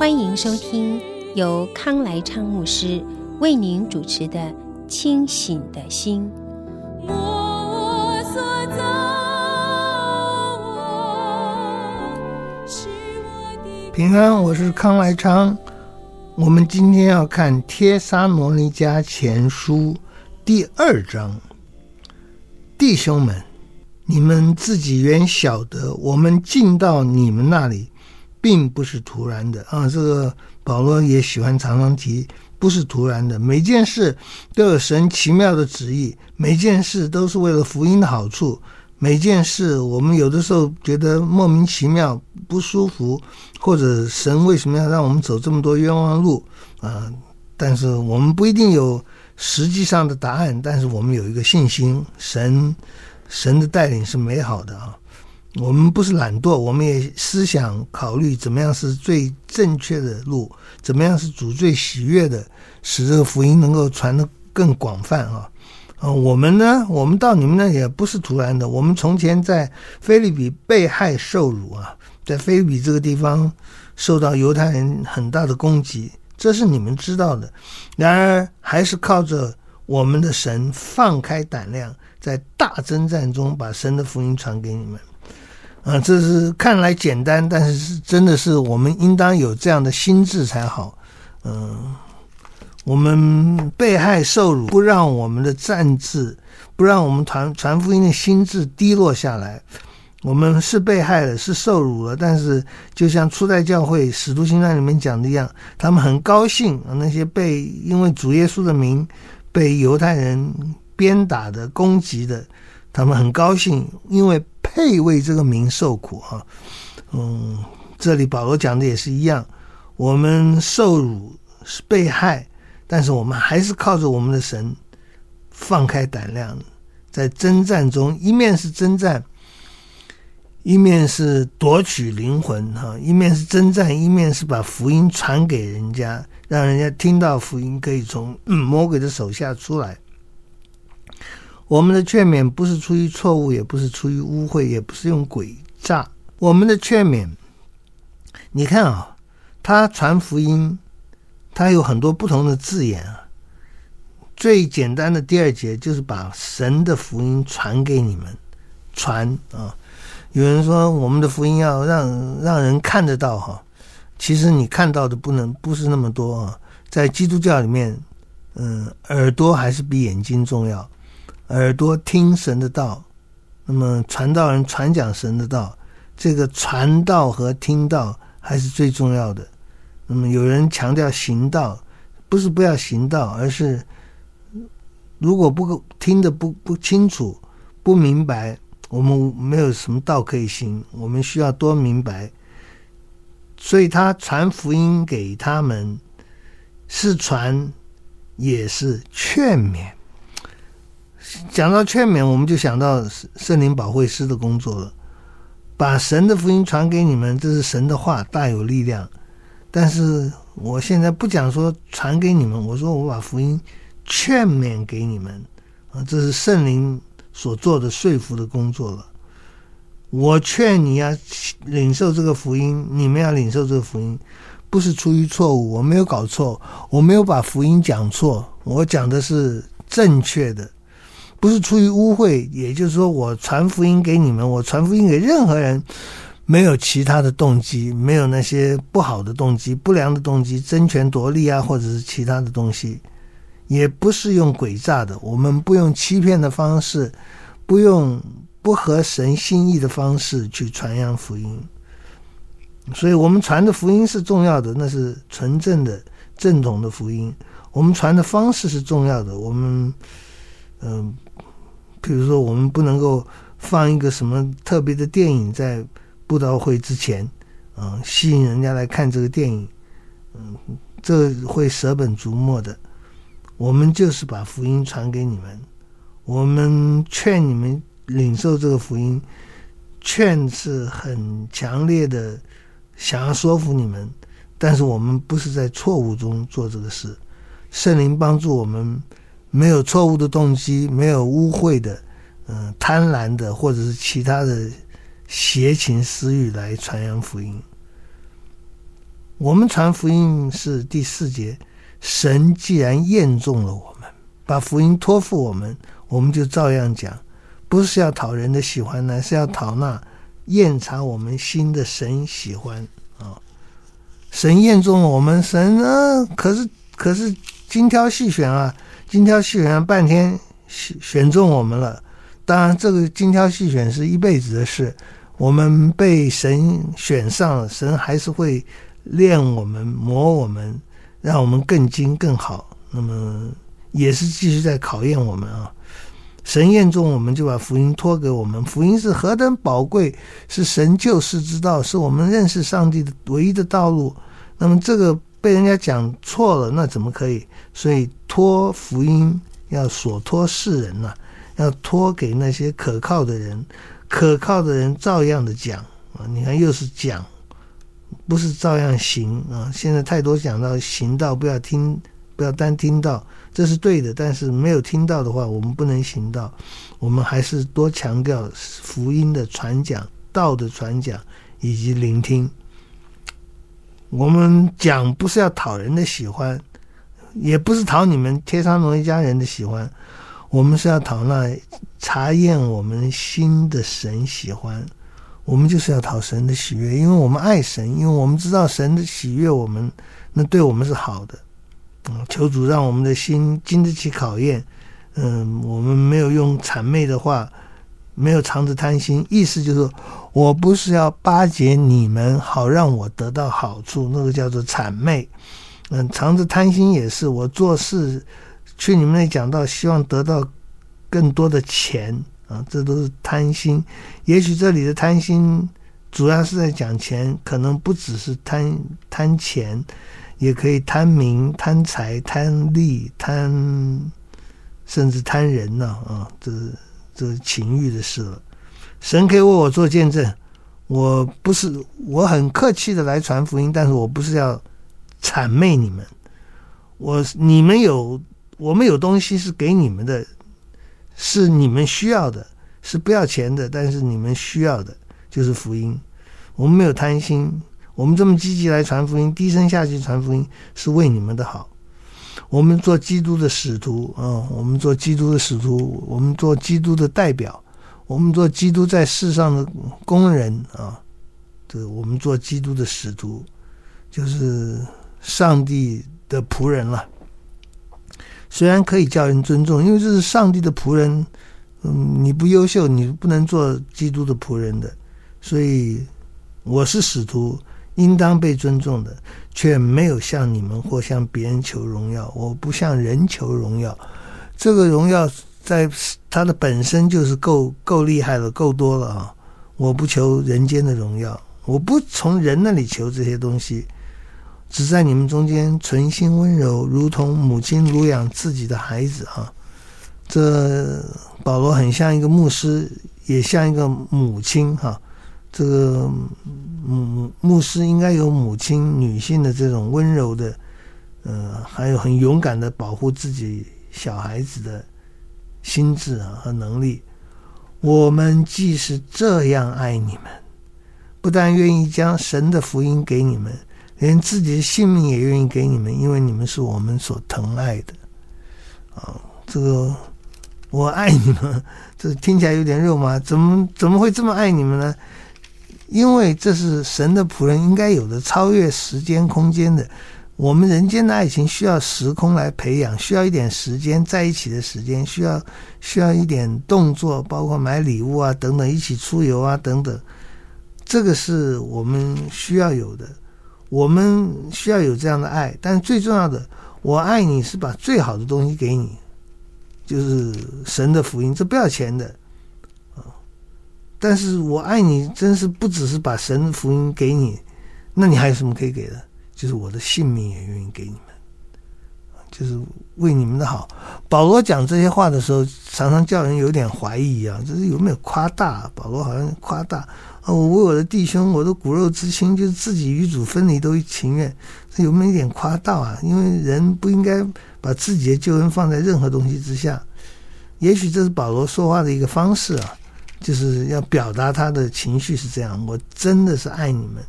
欢迎收听由康来昌牧师为您主持的《清醒的心》。平安，我是康来昌。我们今天要看《帖撒罗尼迦前书》第二章。弟兄们，你们自己原晓得，我们进到你们那里，并不是突然的啊。这个保罗也喜欢常常提，不是突然的。每件事都有神奇妙的旨意，每件事都是为了福音的好处。每件事，我们有的时候觉得莫名其妙、不舒服，或者神为什么要让我们走这么多冤枉路啊、但是我们不一定有实际上的答案，但是我们有一个信心，神神的带领是美好的啊。我们不是懒惰，我们也思想考虑怎么样是最正确的路，怎么样是主最喜悦的，使这个福音能够传得更广泛啊。啊，我们呢？我们到你们那也不是突然的。我们从前在菲律宾被害受辱啊，在菲律宾这个地方受到犹太人很大的攻击，这是你们知道的。然而，还是靠着我们的神放开胆量，在大征战中把神的福音传给你们。啊，这是看来简单，但是是真的是我们应当有这样的心智才好。嗯。我们被害受辱，不让我们的战志，不让我们传传福音的心智低落下来。我们是被害了，是受辱了，但是就像初代教会使徒行传里面讲的一样，他们很高兴。那些被因为主耶稣的名被犹太人鞭打的、攻击的，他们很高兴，因为配为这个名受苦啊。嗯，这里保罗讲的也是一样，我们受辱是被害。但是我们还是靠着我们的神，放开胆量，在征战中，一面是征战，一面是夺取灵魂，哈，一面是征战，一面是把福音传给人家，让人家听到福音可以从魔鬼的手下出来。我们的劝勉不是出于错误，也不是出于污秽，也不是用诡诈。我们的劝勉，你看啊，他传福音。他有很多不同的字眼啊。最简单的第二节就是把神的福音传给你们，传啊。有人说我们的福音要让让人看得到哈，其实你看到的不能不是那么多啊。在基督教里面，嗯，耳朵还是比眼睛重要。耳朵听神的道，那么传道人传讲神的道，这个传道和听道还是最重要的。那么有人强调行道，不是不要行道，而是如果不听得不不清楚、不明白，我们没有什么道可以行。我们需要多明白，所以他传福音给他们，是传也是劝勉。讲到劝勉，我们就想到圣灵保惠师的工作了，把神的福音传给你们，这是神的话，大有力量。但是我现在不讲说传给你们，我说我把福音劝勉给你们啊，这是圣灵所做的说服的工作了。我劝你要领受这个福音，你们要领受这个福音，不是出于错误，我没有搞错，我没有把福音讲错，我讲的是正确的，不是出于污秽，也就是说，我传福音给你们，我传福音给任何人。没有其他的动机，没有那些不好的动机、不良的动机、争权夺利啊，或者是其他的东西，也不是用诡诈的。我们不用欺骗的方式，不用不合神心意的方式去传扬福音。所以，我们传的福音是重要的，那是纯正的、正统的福音。我们传的方式是重要的。我们，嗯、比如说，我们不能够放一个什么特别的电影在。布道会之前，嗯，吸引人家来看这个电影，嗯，这会舍本逐末的。我们就是把福音传给你们，我们劝你们领受这个福音，劝是很强烈的，想要说服你们，但是我们不是在错误中做这个事。圣灵帮助我们，没有错误的动机，没有污秽的，嗯，贪婪的，或者是其他的邪情私欲来传扬福音。我们传福音是第四节，神既然验中了我们，把福音托付我们，我们就照样讲，不是要讨人的喜欢，呢是要讨那验察我们心的神喜欢啊、神验中了我们，神啊，可是可是。精挑细选啊，精挑细选半天，选选中我们了。当然，这个精挑细选是一辈子的事。我们被神选上，神还是会练我们、磨我们，让我们更精更好。那么，也是继续在考验我们啊。神验中我们，就把福音托给我们。福音是何等宝贵，是神救世之道，是我们认识上帝的唯一的道路。那么，这个。被人家讲错了，那怎么可以？所以托福音要所托世人呐、啊，要托给那些可靠的人，可靠的人照样的讲啊。你看，又是讲，不是照样行啊。现在太多讲到行道，不要听，不要单听到，这是对的。但是没有听到的话，我们不能行道。我们还是多强调福音的传讲、道的传讲以及聆听。我们讲不是要讨人的喜欢，也不是讨你们帖撒罗尼迦人的喜欢，我们是要讨那查验我们心的神喜欢。我们就是要讨神的喜悦，因为我们爱神，因为我们知道神的喜悦我们，那对我们是好的。嗯，求主让我们的心经得起考验。嗯，我们没有用谄媚的话。没有藏着贪心，意思就是，我不是要巴结你们，好让我得到好处，那个叫做谄媚。嗯，藏着贪心也是，我做事去你们那讲到，希望得到更多的钱啊，这都是贪心。也许这里的贪心主要是在讲钱，可能不只是贪贪钱，也可以贪名、贪财、贪利、贪甚至贪人呢啊，这是。这情欲的事了，神可以为我做见证。我不是，我很客气的来传福音，但是我不是要谄媚你们。我你们有，我们有东西是给你们的，是你们需要的，是不要钱的，但是你们需要的就是福音。我们没有贪心，我们这么积极来传福音，低声下气传福音，是为你们的好。我们做基督的使徒啊，我们做基督的使徒，我们做基督的代表，我们做基督在世上的工人啊，这我们做基督的使徒，就是上帝的仆人了。虽然可以叫人尊重，因为这是上帝的仆人，嗯，你不优秀，你不能做基督的仆人的，所以我是使徒。应当被尊重的，却没有向你们或向别人求荣耀。我不向人求荣耀，这个荣耀在它的本身就是够够厉害了，够多了啊！我不求人间的荣耀，我不从人那里求这些东西，只在你们中间存心温柔，如同母亲乳养自己的孩子啊。这保罗很像一个牧师，也像一个母亲哈。这个母牧师应该有母亲女性的这种温柔的，呃，还有很勇敢的保护自己小孩子的心智啊和能力。我们既是这样爱你们，不但愿意将神的福音给你们，连自己的性命也愿意给你们，因为你们是我们所疼爱的。啊，这个我爱你们，这听起来有点肉麻，怎么怎么会这么爱你们呢？因为这是神的仆人应该有的超越时间空间的。我们人间的爱情需要时空来培养，需要一点时间在一起的时间，需要需要一点动作，包括买礼物啊等等，一起出游啊等等。这个是我们需要有的，我们需要有这样的爱。但是最重要的，我爱你是把最好的东西给你，就是神的福音，这不要钱的。但是我爱你，真是不只是把神的福音给你，那你还有什么可以给的？就是我的性命也愿意给你们，就是为你们的好。保罗讲这些话的时候，常常叫人有点怀疑啊，这是有没有夸大？保罗好像夸大啊，我为我的弟兄，我的骨肉之亲，就是自己与主分离都情愿，这有没有一点夸大啊？因为人不应该把自己的救恩放在任何东西之下。也许这是保罗说话的一个方式啊。就是要表达他的情绪是这样，我真的是爱你们，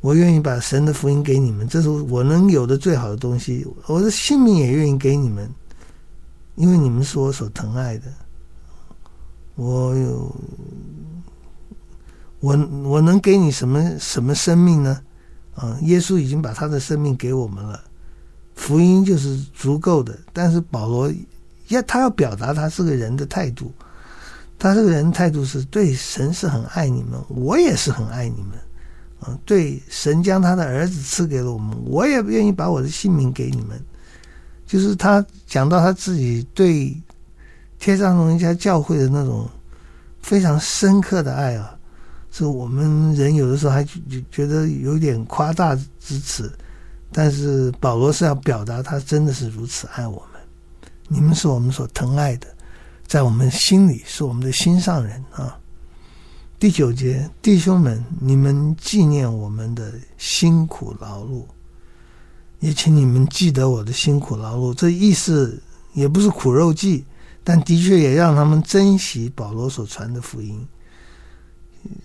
我愿意把神的福音给你们，这是我能有的最好的东西，我的性命也愿意给你们，因为你们是我所疼爱的。我有，我我能给你什么什么生命呢？啊，耶稣已经把他的生命给我们了，福音就是足够的。但是保罗要他要表达他是个人的态度。他这个人态度是对神是很爱你们，我也是很爱你们，啊，对神将他的儿子赐给了我们，我也愿意把我的性命给你们。就是他讲到他自己对帖撒罗尼迦教会的那种非常深刻的爱啊，是我们人有的时候还觉得有点夸大之词，但是保罗是要表达他真的是如此爱我们，你们是我们所疼爱的。在我们心里是我们的心上人啊。第九节，弟兄们，你们纪念我们的辛苦劳碌，也请你们记得我的辛苦劳碌。这意思也不是苦肉计，但的确也让他们珍惜保罗所传的福音，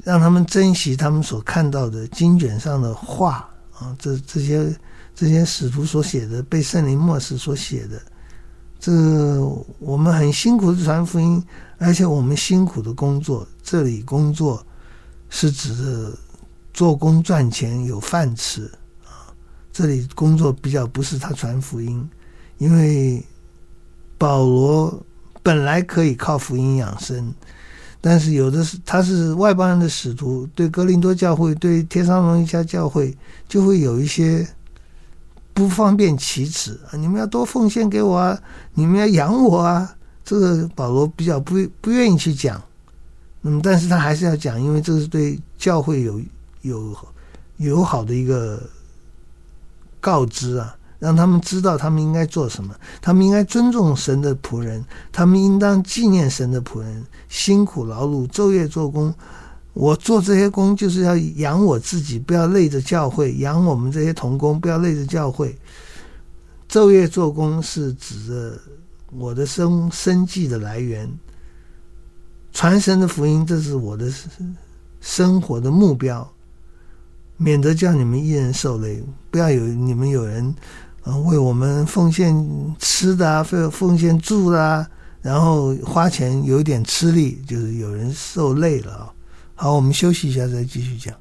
让他们珍惜他们所看到的经卷上的话啊，这这些这些使徒所写的，被圣灵默示所写的。这我们很辛苦的传福音，而且我们辛苦的工作，这里工作是指做工赚钱有饭吃啊。这里工作比较不是他传福音，因为保罗本来可以靠福音养生，但是有的是他是外邦人的使徒，对格林多教会、对帖撒罗尼迦教会就会有一些。不方便启齿啊！你们要多奉献给我啊！你们要养我啊！这个保罗比较不不愿意去讲，那么但是他还是要讲，因为这是对教会有有友好的一个告知啊，让他们知道他们应该做什么，他们应该尊重神的仆人，他们应当纪念神的仆人，辛苦劳碌，昼夜做工。我做这些工就是要养我自己，不要累着教会；养我们这些同工，不要累着教会。昼夜做工是指着我的生生计的来源，传神的福音，这是我的生活的目标，免得叫你们一人受累。不要有你们有人呃为我们奉献吃的啊，奉奉献住的啊，然后花钱有点吃力，就是有人受累了啊。好，我们休息一下，再继续讲。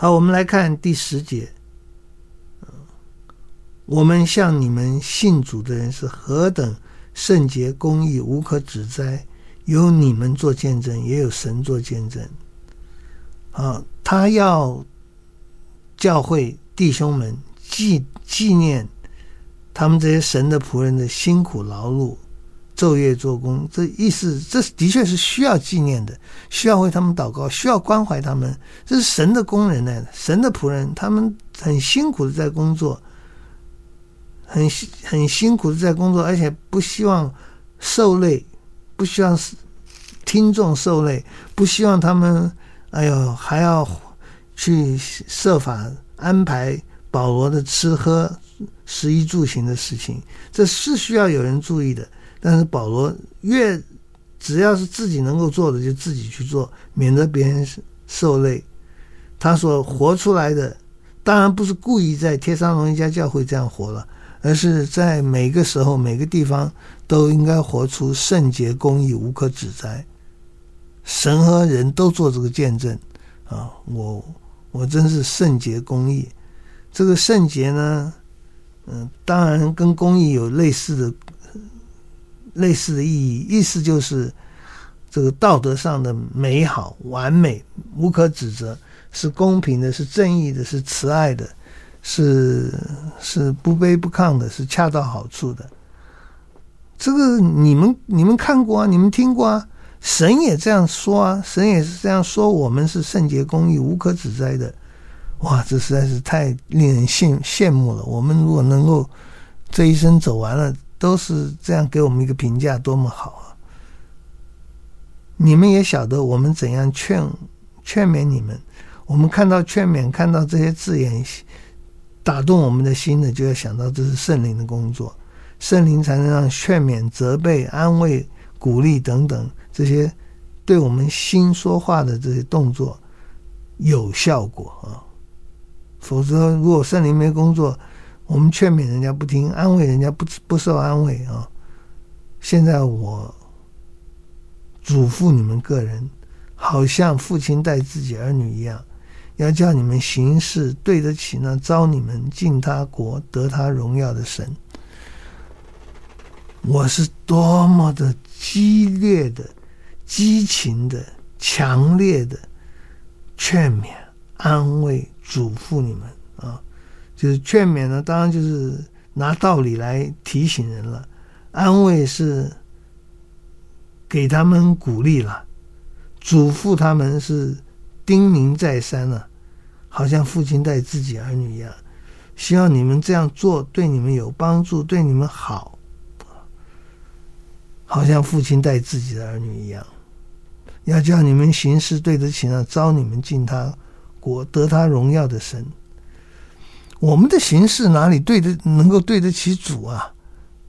好，我们来看第十节。我们向你们信主的人是何等圣洁、公义、无可指摘，有你们做见证，也有神做见证。啊，他要教会弟兄们纪纪念他们这些神的仆人的辛苦劳碌。昼夜做工，这意思，这的确是需要纪念的，需要为他们祷告，需要关怀他们。这是神的工人呢，神的仆人，他们很辛苦的在工作，很很辛苦的在工作，而且不希望受累，不希望听众受累，不希望他们，哎呦，还要去设法安排保罗的吃喝、食衣住行的事情，这是需要有人注意的。但是保罗越只要是自己能够做的，就自己去做，免得别人受累。他所活出来的，当然不是故意在天山龙一家教会这样活了，而是在每个时候、每个地方都应该活出圣洁、公义、无可指摘。神和人都做这个见证啊！我我真是圣洁、公义。这个圣洁呢，嗯，当然跟公义有类似的。类似的意义，意思就是这个道德上的美好、完美、无可指责，是公平的，是正义的，是慈爱的，是是不卑不亢的，是恰到好处的。这个你们你们看过啊，你们听过啊，神也这样说啊，神也是这样说，我们是圣洁、公义、无可指摘的。哇，这实在是太令人羡羡慕了。我们如果能够这一生走完了。都是这样给我们一个评价，多么好啊！你们也晓得我们怎样劝劝勉你们。我们看到劝勉，看到这些字眼打动我们的心的，就要想到这是圣灵的工作。圣灵才能让劝勉、责备、安慰、鼓励等等这些对我们心说话的这些动作有效果啊！否则，如果圣灵没工作，我们劝勉人家不听，安慰人家不不受安慰啊！现在我嘱咐你们个人，好像父亲待自己儿女一样，要叫你们行事对得起那招你们进他国得他荣耀的神。我是多么的激烈的、激情的、强烈的劝勉、安慰、嘱咐你们啊！就是劝勉呢，当然就是拿道理来提醒人了；安慰是给他们鼓励了；嘱咐他们是叮咛再三了，好像父亲待自己儿女一样。希望你们这样做对你们有帮助，对你们好，好像父亲待自己的儿女一样。要叫你们行事对得起那招你们进他国得他荣耀的神。我们的形式哪里对得能够对得起主啊？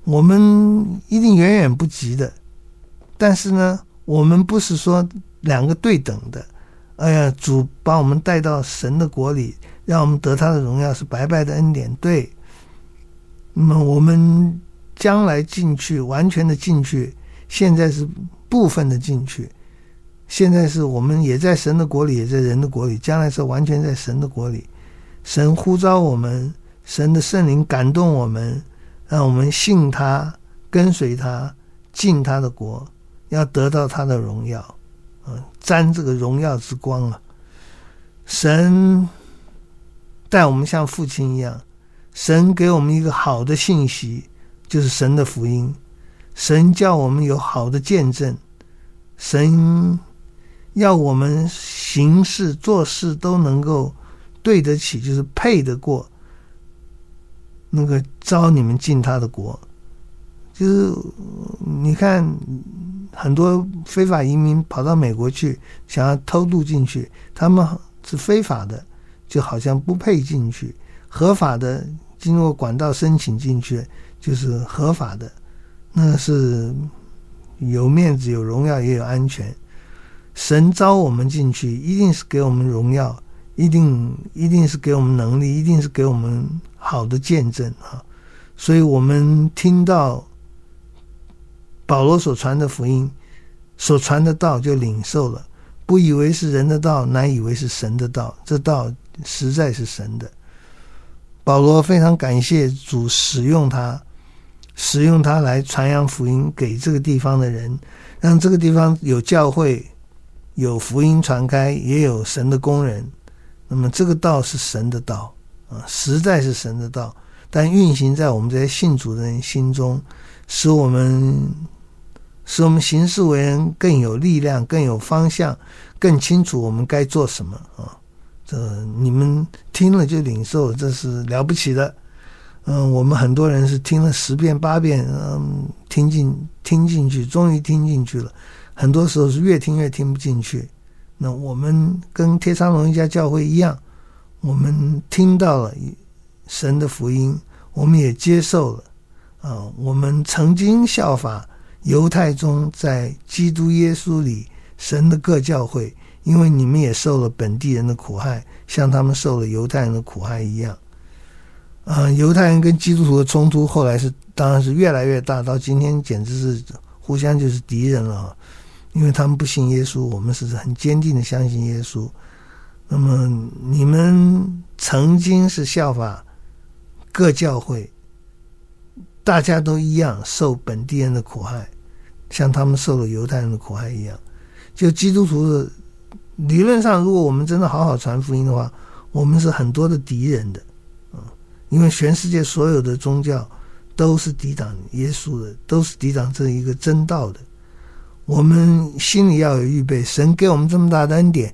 我们一定远远不及的。但是呢，我们不是说两个对等的。哎呀，主把我们带到神的国里，让我们得他的荣耀，是白白的恩典。对。那么我们将来进去，完全的进去，现在是部分的进去。现在是我们也在神的国里，也在人的国里，将来是完全在神的国里。神呼召我们，神的圣灵感动我们，让我们信他，跟随他，进他的国，要得到他的荣耀，嗯，沾这个荣耀之光啊！神带我们像父亲一样，神给我们一个好的信息，就是神的福音。神叫我们有好的见证，神要我们行事做事都能够。对得起，就是配得过那个招你们进他的国，就是你看很多非法移民跑到美国去，想要偷渡进去，他们是非法的，就好像不配进去；合法的经过管道申请进去，就是合法的，那是有面子、有荣耀，也有安全。神招我们进去，一定是给我们荣耀。一定一定是给我们能力，一定是给我们好的见证啊！所以，我们听到保罗所传的福音，所传的道就领受了，不以为是人的道，乃以为是神的道。这道实在是神的。保罗非常感谢主使用他，使用他来传扬福音给这个地方的人，让这个地方有教会，有福音传开，也有神的工人。那么这个道是神的道啊，实在是神的道，但运行在我们这些信主的人心中，使我们使我们行事为人更有力量，更有方向，更清楚我们该做什么啊。这你们听了就领受，这是了不起的。嗯，我们很多人是听了十遍八遍，嗯，听进听进去，终于听进去了。很多时候是越听越听不进去。那我们跟帖撒罗尼迦教会一样，我们听到了神的福音，我们也接受了。啊，我们曾经效法犹太宗在基督耶稣里神的各教会，因为你们也受了本地人的苦害，像他们受了犹太人的苦害一样。啊，犹太人跟基督徒的冲突后来是当然是越来越大，到今天简直是互相就是敌人了。因为他们不信耶稣，我们是很坚定的相信耶稣。那么你们曾经是效法各教会，大家都一样受本地人的苦害，像他们受了犹太人的苦害一样。就基督徒的理论上，如果我们真的好好传福音的话，我们是很多的敌人的，嗯，因为全世界所有的宗教都是抵挡耶稣的，都是抵挡这一个真道的。我们心里要有预备，神给我们这么大的恩典，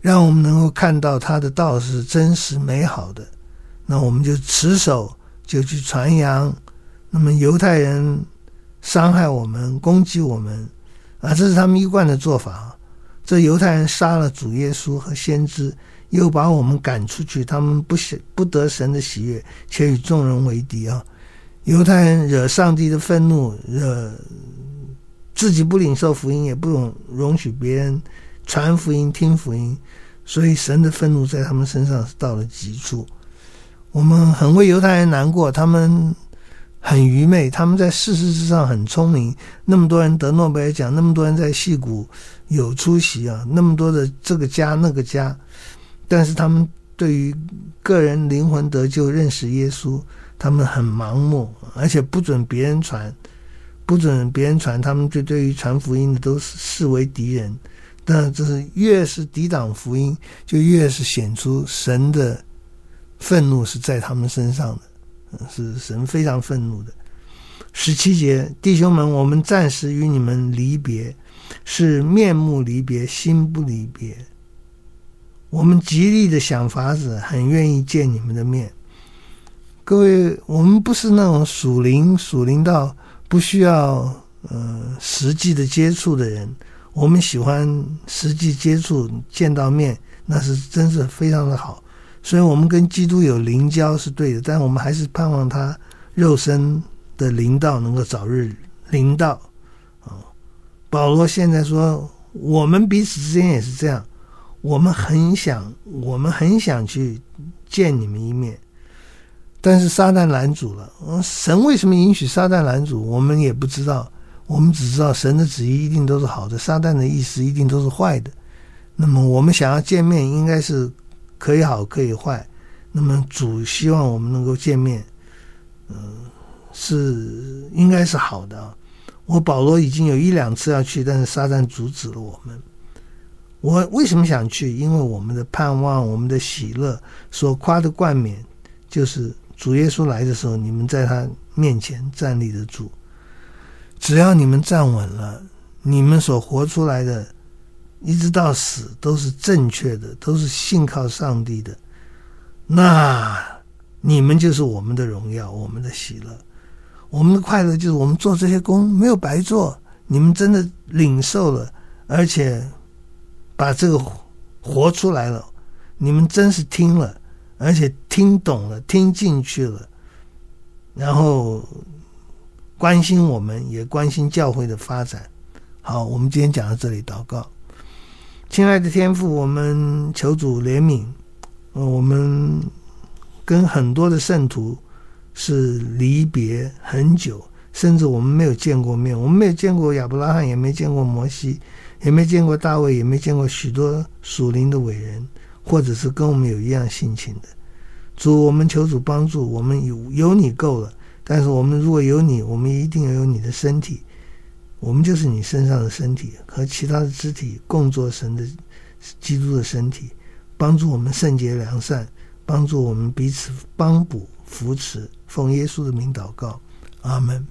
让我们能够看到他的道是真实美好的，那我们就持守，就去传扬。那么犹太人伤害我们、攻击我们，啊，这是他们一贯的做法。这犹太人杀了主耶稣和先知，又把我们赶出去，他们不喜不得神的喜悦，且与众人为敌啊！犹太人惹上帝的愤怒，惹。自己不领受福音，也不容容许别人传福音、听福音，所以神的愤怒在他们身上是到了极处。我们很为犹太人难过，他们很愚昧，他们在事实之上很聪明。那么多人得诺贝尔奖，那么多人在戏谷有出息啊，那么多的这个家那个家，但是他们对于个人灵魂得救、认识耶稣，他们很盲目，而且不准别人传。不准别人传，他们就对于传福音的都是视为敌人。但这是越是抵挡福音，就越是显出神的愤怒是在他们身上的，是神非常愤怒的。十七节，弟兄们，我们暂时与你们离别，是面目离别，心不离别。我们极力的想法子，很愿意见你们的面。各位，我们不是那种属灵属灵到。不需要呃实际的接触的人，我们喜欢实际接触见到面，那是真是非常的好。所以，我们跟基督有灵交是对的，但我们还是盼望他肉身的灵到能够早日灵到啊。保罗现在说，我们彼此之间也是这样，我们很想，我们很想去见你们一面。但是撒旦拦阻了。神为什么允许撒旦拦阻？我们也不知道。我们只知道神的旨意一定都是好的，撒旦的意思一定都是坏的。那么我们想要见面，应该是可以好可以坏。那么主希望我们能够见面，嗯，是应该是好的。我保罗已经有一两次要去，但是撒旦阻止了我们。我为什么想去？因为我们的盼望，我们的喜乐，所夸的冠冕，就是。主耶稣来的时候，你们在他面前站立得住。只要你们站稳了，你们所活出来的，一直到死都是正确的，都是信靠上帝的。那你们就是我们的荣耀，我们的喜乐，我们的快乐，就是我们做这些工没有白做。你们真的领受了，而且把这个活出来了，你们真是听了。而且听懂了，听进去了，然后关心我们，也关心教会的发展。好，我们今天讲到这里，祷告。亲爱的天父，我们求主怜悯。我们跟很多的圣徒是离别很久，甚至我们没有见过面。我们没有见过亚伯拉罕，也没见过摩西，也没见过大卫，也没见过许多属灵的伟人。或者是跟我们有一样性情的。主，我们求主帮助我们有有你够了，但是我们如果有你，我们一定要有你的身体，我们就是你身上的身体，和其他的肢体共作神的基督的身体，帮助我们圣洁良善，帮助我们彼此帮补扶持，奉耶稣的名祷告，阿门。